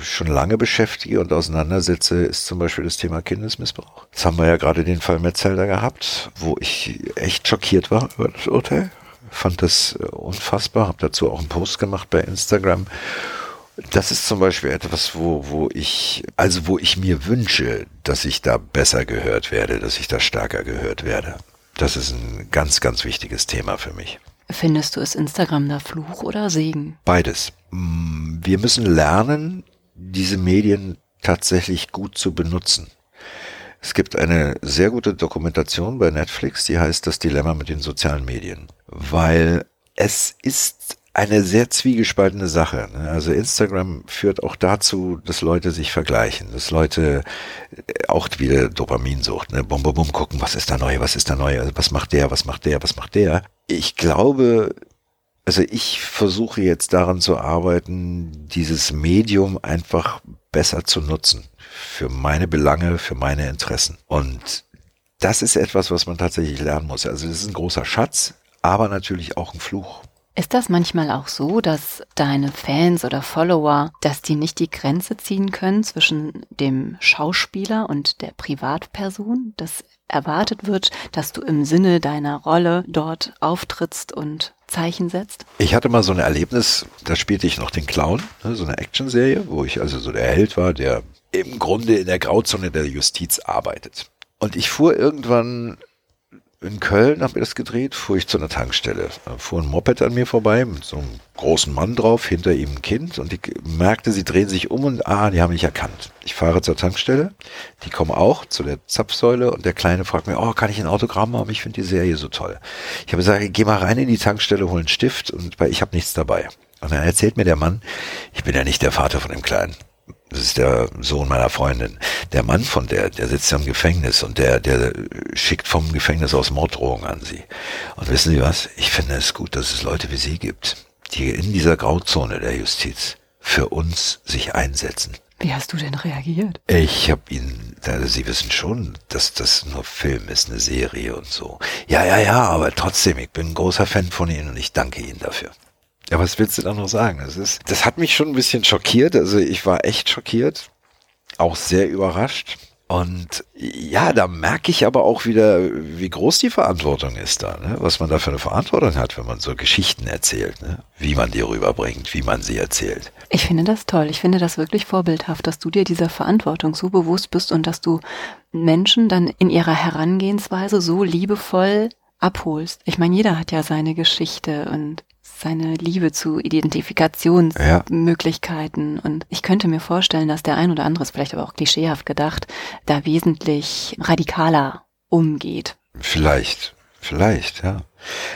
schon lange beschäftige und auseinandersetze, ist zum Beispiel das Thema Kindesmissbrauch. Jetzt haben wir ja gerade den Fall Metzelder gehabt, wo ich echt schockiert war über das Urteil. Fand das äh, unfassbar, habe dazu auch einen Post gemacht bei Instagram. Das ist zum Beispiel etwas, wo, wo ich, also wo ich mir wünsche, dass ich da besser gehört werde, dass ich da stärker gehört werde. Das ist ein ganz, ganz wichtiges Thema für mich. Findest du es Instagram da Fluch oder Segen? Beides. Mm, wir müssen lernen, diese Medien tatsächlich gut zu benutzen. Es gibt eine sehr gute Dokumentation bei Netflix, die heißt Das Dilemma mit den sozialen Medien, weil es ist eine sehr zwiegespaltene Sache. Ne? Also Instagram führt auch dazu, dass Leute sich vergleichen, dass Leute äh, auch wieder Dopaminsucht, ne? Bum, bum, bum, gucken, was ist da neu, was ist da neu, also was macht der, was macht der, was macht der. Ich glaube, also ich versuche jetzt daran zu arbeiten, dieses Medium einfach besser zu nutzen. Für meine Belange, für meine Interessen. Und das ist etwas, was man tatsächlich lernen muss. Also das ist ein großer Schatz, aber natürlich auch ein Fluch. Ist das manchmal auch so, dass deine Fans oder Follower, dass die nicht die Grenze ziehen können zwischen dem Schauspieler und der Privatperson, dass erwartet wird, dass du im Sinne deiner Rolle dort auftrittst und Zeichen setzt? Ich hatte mal so ein Erlebnis, da spielte ich noch den Clown, ne, so eine Actionserie, wo ich also so der Held war, der im Grunde in der Grauzone der Justiz arbeitet. Und ich fuhr irgendwann in Köln, habe mir das gedreht, fuhr ich zu einer Tankstelle. Da fuhr ein Moped an mir vorbei mit so einem großen Mann drauf, hinter ihm ein Kind und ich merkte, sie drehen sich um und ah, die haben mich erkannt. Ich fahre zur Tankstelle, die kommen auch zu der Zapfsäule und der Kleine fragt mir, oh, kann ich ein Autogramm haben? Ich finde die Serie so toll. Ich habe gesagt, geh mal rein in die Tankstelle, hol einen Stift und ich habe nichts dabei. Und dann erzählt mir der Mann, ich bin ja nicht der Vater von dem Kleinen das ist der Sohn meiner Freundin. Der Mann von der, der sitzt ja im Gefängnis und der, der schickt vom Gefängnis aus Morddrohungen an sie. Und wissen Sie was? Ich finde es gut, dass es Leute wie Sie gibt, die in dieser Grauzone der Justiz für uns sich einsetzen. Wie hast du denn reagiert? Ich habe ihn, Sie wissen schon, dass das nur Film ist, eine Serie und so. Ja, ja, ja, aber trotzdem, ich bin ein großer Fan von Ihnen und ich danke Ihnen dafür. Ja, was willst du da noch sagen? Das ist, das hat mich schon ein bisschen schockiert. Also ich war echt schockiert, auch sehr überrascht. Und ja, da merke ich aber auch wieder, wie groß die Verantwortung ist da, ne? was man da für eine Verantwortung hat, wenn man so Geschichten erzählt, ne? wie man die rüberbringt, wie man sie erzählt. Ich finde das toll. Ich finde das wirklich vorbildhaft, dass du dir dieser Verantwortung so bewusst bist und dass du Menschen dann in ihrer Herangehensweise so liebevoll abholst. Ich meine, jeder hat ja seine Geschichte und seine Liebe zu Identifikationsmöglichkeiten. Ja. Und ich könnte mir vorstellen, dass der ein oder andere, ist vielleicht aber auch klischeehaft gedacht, da wesentlich radikaler umgeht. Vielleicht, vielleicht, ja.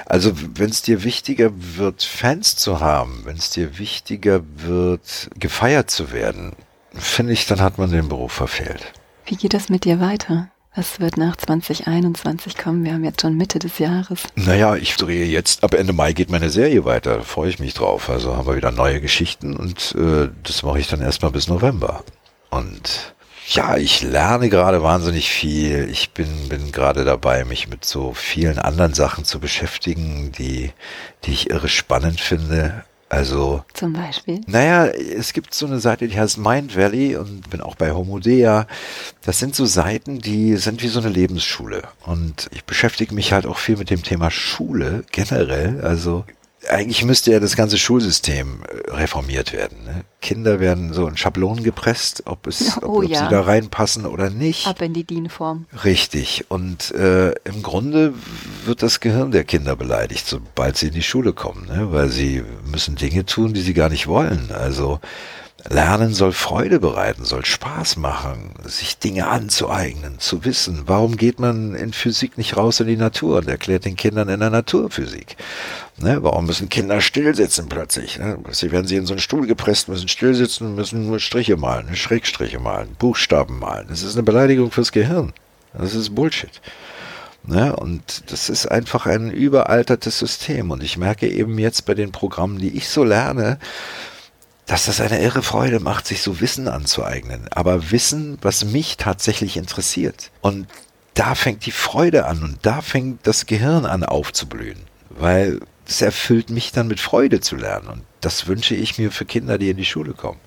Also wenn es dir wichtiger wird, Fans zu haben, wenn es dir wichtiger wird, gefeiert zu werden, finde ich, dann hat man den Beruf verfehlt. Wie geht das mit dir weiter? Was wird nach 2021 kommen? Wir haben jetzt schon Mitte des Jahres. Naja, ich drehe jetzt, ab Ende Mai geht meine Serie weiter, da freue ich mich drauf. Also haben wir wieder neue Geschichten und äh, das mache ich dann erstmal bis November. Und ja, ich lerne gerade wahnsinnig viel. Ich bin, bin gerade dabei, mich mit so vielen anderen Sachen zu beschäftigen, die, die ich irre spannend finde. Also. Zum Beispiel? Naja, es gibt so eine Seite, die heißt Mind Valley und bin auch bei Homodea. Das sind so Seiten, die sind wie so eine Lebensschule. Und ich beschäftige mich halt auch viel mit dem Thema Schule generell. Also eigentlich müsste ja das ganze Schulsystem äh, reformiert werden. Ne? Kinder werden so in Schablonen gepresst, ob es, oh, ob, ob ja. sie da reinpassen oder nicht. Ab in die DIN-Form. Richtig. Und äh, im Grunde wird das Gehirn der Kinder beleidigt, sobald sie in die Schule kommen, ne? weil sie müssen Dinge tun, die sie gar nicht wollen. Also Lernen soll Freude bereiten, soll Spaß machen, sich Dinge anzueignen, zu wissen. Warum geht man in Physik nicht raus in die Natur und erklärt den Kindern in der Naturphysik? Ne, warum müssen Kinder stillsitzen plötzlich? Ne? Sie werden sie in so einen Stuhl gepresst, müssen stillsitzen, müssen nur Striche malen, Schrägstriche malen, Buchstaben malen. Das ist eine Beleidigung fürs Gehirn. Das ist Bullshit. Ne? Und das ist einfach ein überaltertes System. Und ich merke eben jetzt bei den Programmen, die ich so lerne, dass das eine irre Freude macht, sich so Wissen anzueignen. Aber Wissen, was mich tatsächlich interessiert. Und da fängt die Freude an und da fängt das Gehirn an aufzublühen. Weil es erfüllt mich dann mit Freude zu lernen. Und das wünsche ich mir für Kinder, die in die Schule kommen.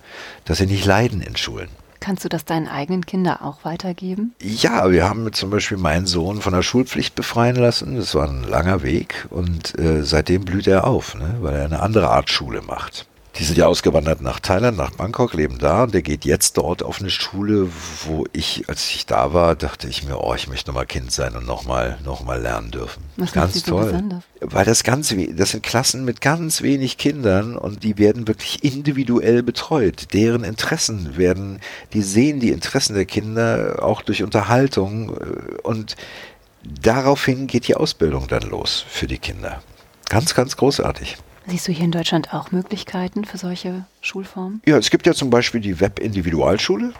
Dass sie nicht leiden in Schulen. Kannst du das deinen eigenen Kindern auch weitergeben? Ja, wir haben zum Beispiel meinen Sohn von der Schulpflicht befreien lassen. Das war ein langer Weg und äh, seitdem blüht er auf, ne, weil er eine andere Art Schule macht. Die sind ja ausgewandert nach Thailand, nach Bangkok, leben da und der geht jetzt dort auf eine Schule, wo ich, als ich da war, dachte ich mir, oh, ich möchte nochmal Kind sein und nochmal noch mal lernen dürfen. Was ganz toll. Besonders? Weil das ganz, das sind Klassen mit ganz wenig Kindern und die werden wirklich individuell betreut. Deren Interessen werden, die sehen die Interessen der Kinder auch durch Unterhaltung äh, und daraufhin geht die Ausbildung dann los für die Kinder. Ganz, ganz großartig. Siehst du hier in Deutschland auch Möglichkeiten für solche Schulformen? Ja, es gibt ja zum Beispiel die Web-Individualschule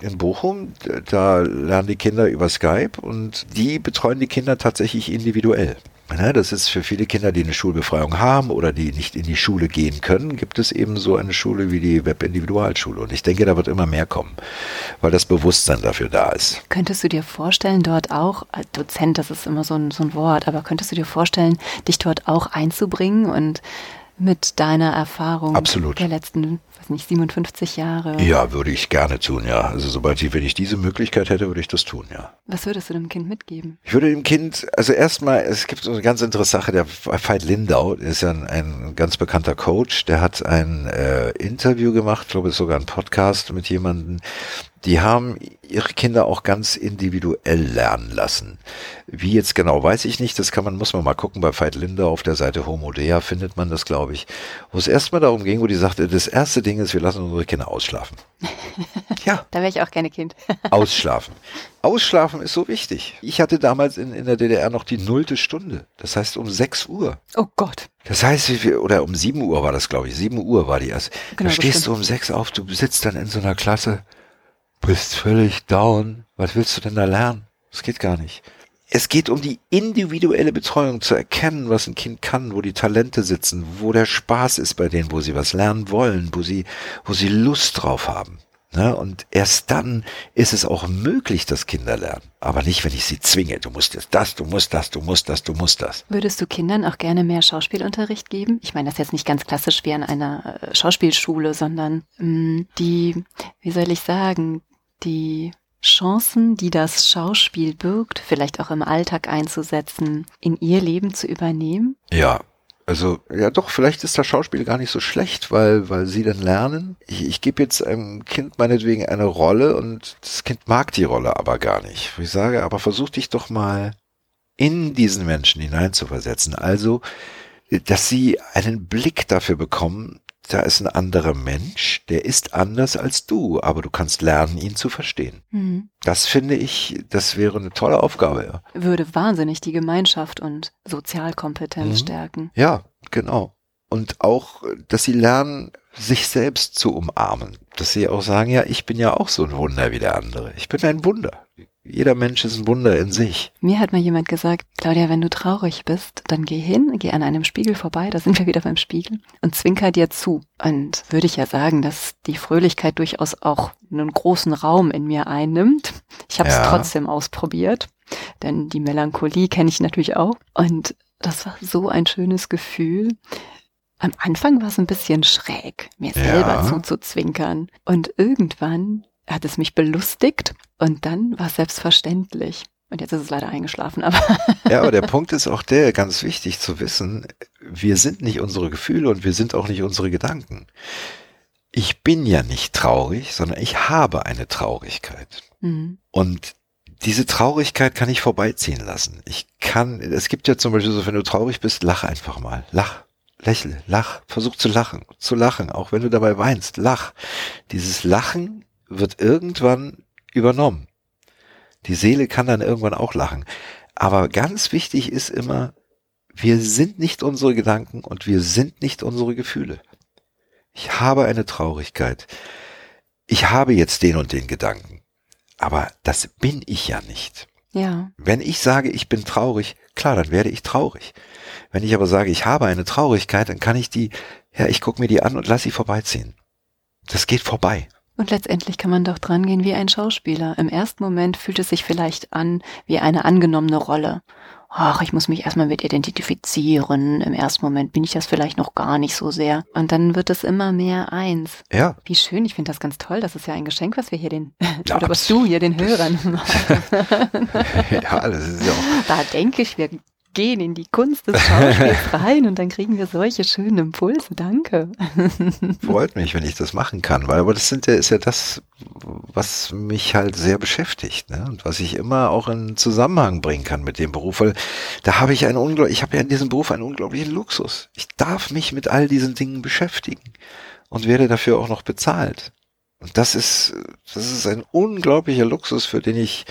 in Bochum. Da lernen die Kinder über Skype und die betreuen die Kinder tatsächlich individuell. Ne, das ist für viele Kinder, die eine Schulbefreiung haben oder die nicht in die Schule gehen können, gibt es eben so eine Schule wie die Web-Individualschule. Und ich denke, da wird immer mehr kommen, weil das Bewusstsein dafür da ist. Könntest du dir vorstellen, dort auch, als Dozent, das ist immer so ein, so ein Wort, aber könntest du dir vorstellen, dich dort auch einzubringen und mit deiner Erfahrung Absolut. der letzten, weiß nicht, 57 Jahre. Ja, würde ich gerne tun, ja. Also sobald ich, wenn ich diese Möglichkeit hätte, würde ich das tun, ja. Was würdest du dem Kind mitgeben? Ich würde dem Kind, also erstmal, es gibt so eine ganz interessante Sache, der Veit Lindau ist ja ein, ein, ganz bekannter Coach, der hat ein äh, Interview gemacht, glaube ich sogar ein Podcast mit jemandem, die haben ihre Kinder auch ganz individuell lernen lassen. Wie jetzt genau, weiß ich nicht. Das kann man, muss man mal gucken. Bei Veit Linder auf der Seite Homodea findet man das, glaube ich. Wo es erstmal darum ging, wo die sagte, das erste Ding ist, wir lassen unsere Kinder ausschlafen. ja. Da wäre ich auch gerne Kind. ausschlafen. Ausschlafen ist so wichtig. Ich hatte damals in, in der DDR noch die nullte Stunde. Das heißt um 6 Uhr. Oh Gott. Das heißt, wie viel, oder um 7 Uhr war das, glaube ich. 7 Uhr war die erst. Genau, da stehst du um 6 auf, du sitzt dann in so einer Klasse bist völlig down. Was willst du denn da lernen? Das geht gar nicht. Es geht um die individuelle Betreuung, zu erkennen, was ein Kind kann, wo die Talente sitzen, wo der Spaß ist bei denen, wo sie was lernen wollen, wo sie, wo sie Lust drauf haben. Ne? Und erst dann ist es auch möglich, dass Kinder lernen. Aber nicht, wenn ich sie zwinge. Du musst jetzt das, du musst das, du musst das, du musst das. Würdest du Kindern auch gerne mehr Schauspielunterricht geben? Ich meine, das ist jetzt nicht ganz klassisch wie an einer äh, Schauspielschule, sondern mh, mm, die, wie soll ich sagen, die Chancen, die das Schauspiel birgt, vielleicht auch im Alltag einzusetzen, in ihr Leben zu übernehmen? Ja, also ja doch, vielleicht ist das Schauspiel gar nicht so schlecht, weil, weil sie dann lernen. Ich, ich gebe jetzt einem Kind meinetwegen eine Rolle und das Kind mag die Rolle aber gar nicht. Ich sage, aber versuch dich doch mal in diesen Menschen hineinzuversetzen. Also, dass sie einen Blick dafür bekommen, da ist ein anderer Mensch, der ist anders als du, aber du kannst lernen, ihn zu verstehen. Mhm. Das finde ich, das wäre eine tolle Aufgabe. Ja. Würde wahnsinnig die Gemeinschaft und Sozialkompetenz mhm. stärken. Ja, genau. Und auch, dass sie lernen, sich selbst zu umarmen. Dass sie auch sagen, ja, ich bin ja auch so ein Wunder wie der andere. Ich bin ein Wunder. Jeder Mensch ist ein Wunder in sich. Mir hat mal jemand gesagt, Claudia, wenn du traurig bist, dann geh hin, geh an einem Spiegel vorbei, da sind wir wieder beim Spiegel, und zwinker dir zu. Und würde ich ja sagen, dass die Fröhlichkeit durchaus auch einen großen Raum in mir einnimmt. Ich habe es ja. trotzdem ausprobiert, denn die Melancholie kenne ich natürlich auch. Und das war so ein schönes Gefühl. Am Anfang war es ein bisschen schräg, mir selber ja. zuzuzwinkern. Und irgendwann hat es mich belustigt und dann war es selbstverständlich. Und jetzt ist es leider eingeschlafen, aber. ja, aber der Punkt ist auch der, ganz wichtig zu wissen, wir sind nicht unsere Gefühle und wir sind auch nicht unsere Gedanken. Ich bin ja nicht traurig, sondern ich habe eine Traurigkeit. Mhm. Und diese Traurigkeit kann ich vorbeiziehen lassen. Ich kann, es gibt ja zum Beispiel so, wenn du traurig bist, lach einfach mal. Lach. Lächle, lach, versuch zu lachen, zu lachen, auch wenn du dabei weinst, lach. Dieses Lachen wird irgendwann übernommen. Die Seele kann dann irgendwann auch lachen. Aber ganz wichtig ist immer, wir sind nicht unsere Gedanken und wir sind nicht unsere Gefühle. Ich habe eine Traurigkeit. Ich habe jetzt den und den Gedanken. Aber das bin ich ja nicht. Ja. Wenn ich sage, ich bin traurig, klar, dann werde ich traurig. Wenn ich aber sage, ich habe eine Traurigkeit, dann kann ich die, ja, ich gucke mir die an und lass sie vorbeiziehen. Das geht vorbei. Und letztendlich kann man doch dran gehen wie ein Schauspieler. Im ersten Moment fühlt es sich vielleicht an wie eine angenommene Rolle. Ach, ich muss mich erstmal mit identifizieren. Im ersten Moment bin ich das vielleicht noch gar nicht so sehr. Und dann wird es immer mehr eins. Ja. Wie schön, ich finde das ganz toll. Das ist ja ein Geschenk, was wir hier den, ja, oder was du hier den Hörern machst. ja, das ist ja auch. Da denke ich, wir gehen in die Kunst des Schauspiels rein und dann kriegen wir solche schönen Impulse. Danke. Freut mich, wenn ich das machen kann, weil aber das sind ja, ist ja das, was mich halt sehr beschäftigt, ne? Und was ich immer auch in Zusammenhang bringen kann mit dem Beruf, weil da habe ich einen unglaublich, ich habe ja in diesem Beruf einen unglaublichen Luxus. Ich darf mich mit all diesen Dingen beschäftigen und werde dafür auch noch bezahlt. Und das ist, das ist ein unglaublicher Luxus, für den ich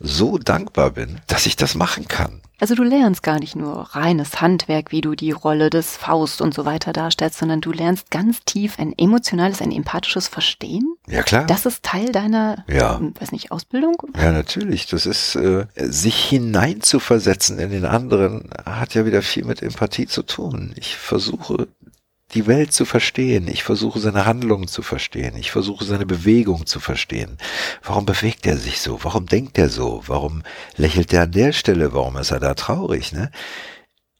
so dankbar bin, dass ich das machen kann. Also du lernst gar nicht nur reines Handwerk, wie du die Rolle des Faust und so weiter darstellst, sondern du lernst ganz tief ein emotionales, ein empathisches Verstehen. Ja klar. Das ist Teil deiner, Ja. weiß nicht, Ausbildung. Ja, natürlich. Das ist, äh, sich hineinzuversetzen in den anderen, hat ja wieder viel mit Empathie zu tun. Ich versuche, die Welt zu verstehen. Ich versuche, seine Handlungen zu verstehen. Ich versuche, seine Bewegung zu verstehen. Warum bewegt er sich so? Warum denkt er so? Warum lächelt er an der Stelle? Warum ist er da traurig, ne?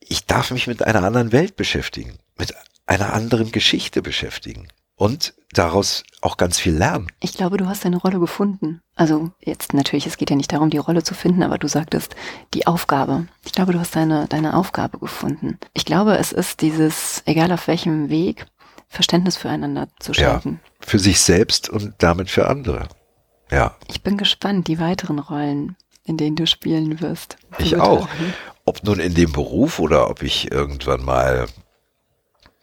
Ich darf mich mit einer anderen Welt beschäftigen, mit einer anderen Geschichte beschäftigen und daraus auch ganz viel lernen. Ich glaube, du hast deine Rolle gefunden. Also jetzt natürlich, es geht ja nicht darum, die Rolle zu finden, aber du sagtest die Aufgabe. Ich glaube, du hast deine, deine Aufgabe gefunden. Ich glaube, es ist dieses, egal auf welchem Weg, Verständnis füreinander zu Ja. schenken. Für sich selbst und damit für andere. Ja, Ich bin gespannt, die weiteren Rollen, in denen du spielen wirst. Ich auch. ob nun in dem Beruf oder ob ich irgendwann mal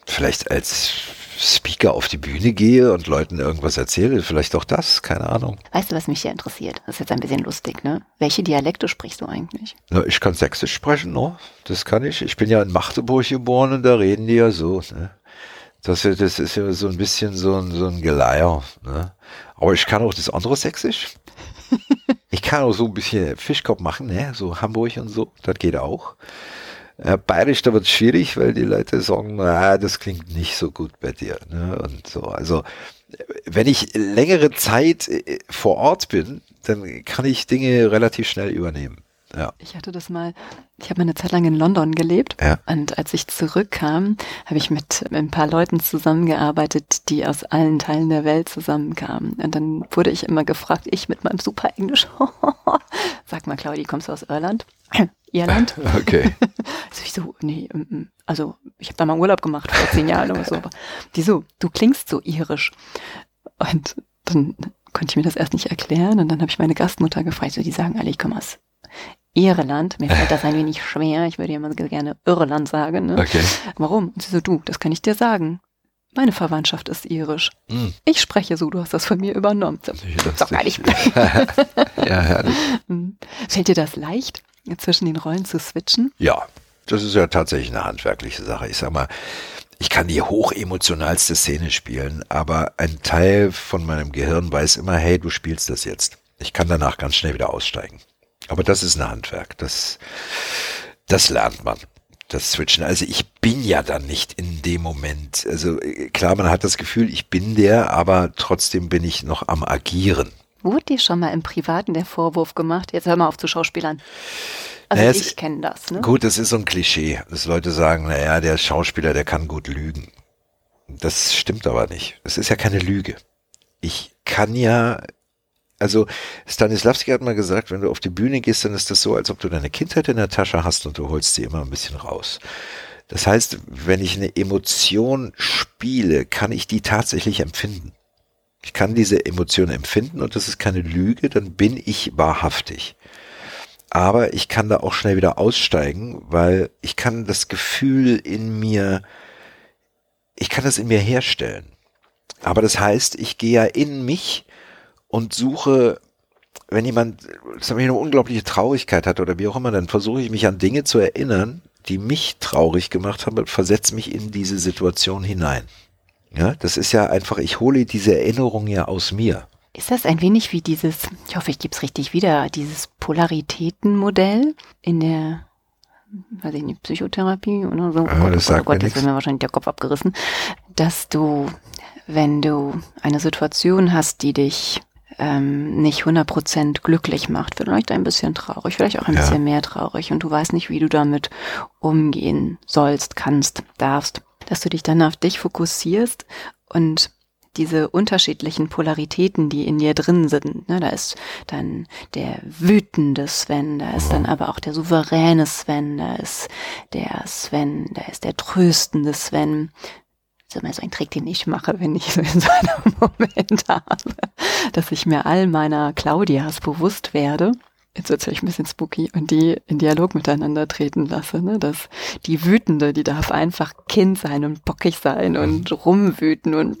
vielleicht als Speaker auf die Bühne gehe und Leuten irgendwas erzähle, vielleicht auch das, keine Ahnung. Weißt du, was mich hier interessiert? Das ist jetzt ein bisschen lustig, ne? Welche Dialekte sprichst du eigentlich? Na, ich kann Sächsisch sprechen, no? Das kann ich. Ich bin ja in Magdeburg geboren und da reden die ja so, ne? Das, ist- das ist ja so ein bisschen so ein, so ein Geleier, ne? Aber ich kann auch das andere Sächsisch. Ich kann auch so ein bisschen Fischkopf machen, ne? So Hamburg und so. Das geht auch. Äh, Bayerisch, da wird es schwierig, weil die Leute sagen, na, das klingt nicht so gut bei dir. Ne? Und so. Also, wenn ich längere Zeit äh, vor Ort bin, dann kann ich Dinge relativ schnell übernehmen. Ja. Ich hatte das mal, ich habe mal eine Zeit lang in London gelebt Ja. und als ich zurückkam, habe ich mit ein paar Leuten zusammengearbeitet, die aus allen Teilen der Welt zusammenkamen. Und dann wurde ich immer gefragt, ich mit meinem super Englisch, sag mal Claudi, kommst du aus Irland? Irland? Okay. Also ich so, nee, mm, mm. also ich habe da mal Urlaub gemacht vor zehn Jahren oder so. Die so, du klingst so irisch. Und dann konnte ich mir das erst nicht erklären und dann habe ich meine Gastmutter gefragt, so die sagen alle, ich komme aus Irland. Mir fällt das ein wenig schwer. Ich würde ja immer gerne Irland sagen. Ne? Okay. Warum? Und sie so, du, das kann ich dir sagen. Meine Verwandtschaft ist irisch. Hm. Ich spreche so, du hast das von mir übernommen. So, doch gar nicht. ja, herrlich. Hm. Fällt dir das leicht, zwischen den Rollen zu switchen? Ja, das ist ja tatsächlich eine handwerkliche Sache. Ich sag mal, ich kann die hochemotionalste Szene spielen, aber ein Teil von meinem Gehirn weiß immer, hey, du spielst das jetzt. Ich kann danach ganz schnell wieder aussteigen. Aber das ist ein Handwerk. Das, das lernt man. Das Switchen. Also ich bin ja dann nicht in dem Moment. Also äh, klar, man hat das Gefühl, ich bin der, aber trotzdem bin ich noch am Agieren. Wurde dir schon mal im Privaten der Vorwurf gemacht? Jetzt hör mal auf zu Schauspielern. Also Naja, ich kenne das, ne? Gut, das ist so ein Klischee, dass Leute sagen, naja, der Schauspieler, der kann gut lügen. Das stimmt aber nicht. Das ist ja keine Lüge. Ich kann ja, also Stanislavski hat mal gesagt, wenn du auf die Bühne gehst, dann ist das so, als ob du deine Kindheit in der Tasche hast und du holst sie immer ein bisschen raus. Das heißt, wenn ich eine Emotion spiele, kann ich die tatsächlich empfinden. Ich kann diese Emotion empfinden und das ist keine Lüge, dann bin ich wahrhaftig aber ich kann da auch schnell wieder aussteigen, weil ich kann das Gefühl in mir, ich kann das in mir herstellen. Aber das heißt, ich gehe ja in mich und suche, wenn jemand zum Beispiel eine unglaubliche Traurigkeit hat oder wie auch immer, dann versuche ich mich an Dinge zu erinnern, die mich traurig gemacht haben und versetze mich in diese Situation hinein. Ja, das ist ja einfach, ich hole diese Erinnerung ja aus mir. Ist das ein wenig wie dieses, ich hoffe, ich gebe es richtig wieder, dieses Polaritätenmodell in der, weiß ich nicht, Psychotherapie oder so? Oh Gott, oh das Gott, oh sagt mir Gott, jetzt wird mir wahrscheinlich der Kopf abgerissen, dass du, wenn du eine Situation hast, die dich ähm, nicht 100% glücklich macht, vielleicht ein bisschen traurig, vielleicht auch ein Ja. bisschen mehr traurig und du weißt nicht, wie du damit umgehen sollst, kannst, darfst, dass du dich dann auf dich fokussierst und diese unterschiedlichen Polaritäten, die in dir drin sind. Ne, da ist dann der wütende Sven, da ist dann aber auch der souveräne Sven, da ist der Sven, da ist der tröstende Sven. Das ist immer so ein Trick, den ich mache, wenn ich so in so einem Moment habe, dass ich mir all meiner Claudias bewusst werde. Jetzt wird's vielleicht ein bisschen spooky und die in Dialog miteinander treten lasse. Ne? Dass die Wütende, die darf einfach Kind sein und bockig sein und rumwüten und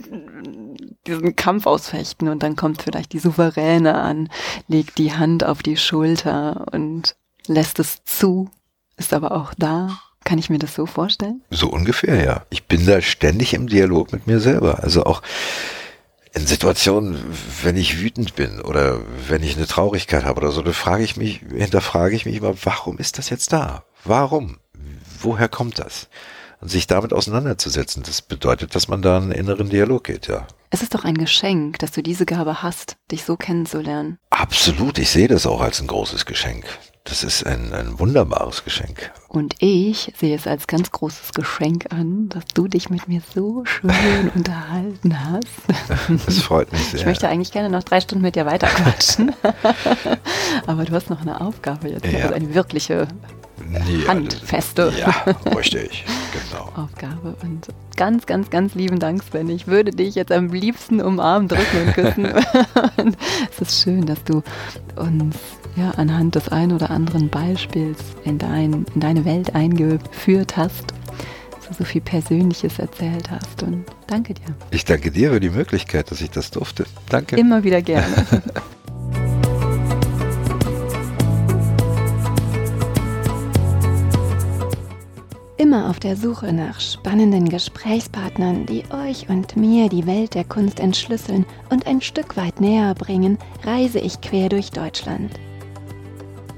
diesen Kampf ausfechten und dann kommt vielleicht die Souveräne an, legt die Hand auf die Schulter und lässt es zu, ist aber auch da. Kann ich mir das so vorstellen? So ungefähr, ja. Ich bin da ständig im Dialog mit mir selber. Also auch in Situationen, wenn ich wütend bin oder wenn ich eine Traurigkeit habe oder so, dann frage ich mich, hinterfrage ich mich immer, warum ist das jetzt da? Warum? Woher kommt das? Und sich damit auseinanderzusetzen, das bedeutet, dass man da einen inneren Dialog geht, ja. Es ist doch ein Geschenk, dass du diese Gabe hast, dich so kennenzulernen. Absolut, ich sehe das auch als ein großes Geschenk. Das ist ein, ein wunderbares Geschenk. Und ich sehe es als ganz großes Geschenk an, dass du dich mit mir so schön unterhalten hast. Das freut mich sehr. Ich möchte eigentlich gerne noch drei Stunden mit dir weiterquatschen. Aber du hast noch eine Aufgabe jetzt. Ja. Also eine wirkliche ja, handfeste ja, richtig, genau. Aufgabe. Und ganz, ganz, ganz lieben Dank, Sven. Ich würde dich jetzt am liebsten umarmen, drücken und küssen. und es ist schön, dass du uns ja, anhand des ein oder anderen Beispiels in, dein, in deine Welt eingeführt hast so, so viel Persönliches erzählt hast. Und danke dir. Ich danke dir für die Möglichkeit, dass ich das durfte. Danke. Immer wieder gerne. Immer auf der Suche nach spannenden Gesprächspartnern, die euch und mir die Welt der Kunst entschlüsseln und ein Stück weit näher bringen, reise ich quer durch Deutschland.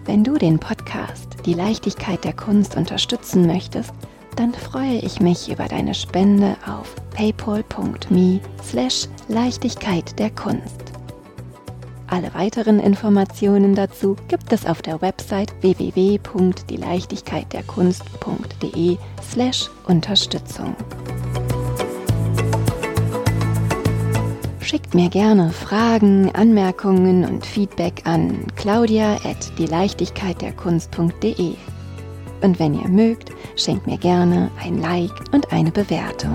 Wenn du den Podcast Die Leichtigkeit der Kunst unterstützen möchtest, dann freue ich mich über deine Spende auf paypal.me slash Leichtigkeit der Kunst. Alle weiteren Informationen dazu gibt es auf der Website www.dieleichtigkeitderkunst.de slash Unterstützung. Schickt mir gerne Fragen, Anmerkungen und Feedback an claudia at dieleichtigkeitderkunst.de. Und wenn ihr mögt, schenkt mir gerne ein Like und eine Bewertung.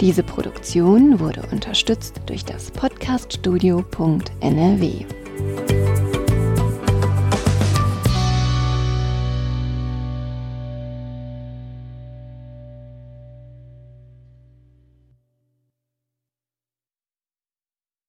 Diese Produktion wurde unterstützt durch das Podcaststudio.nrw.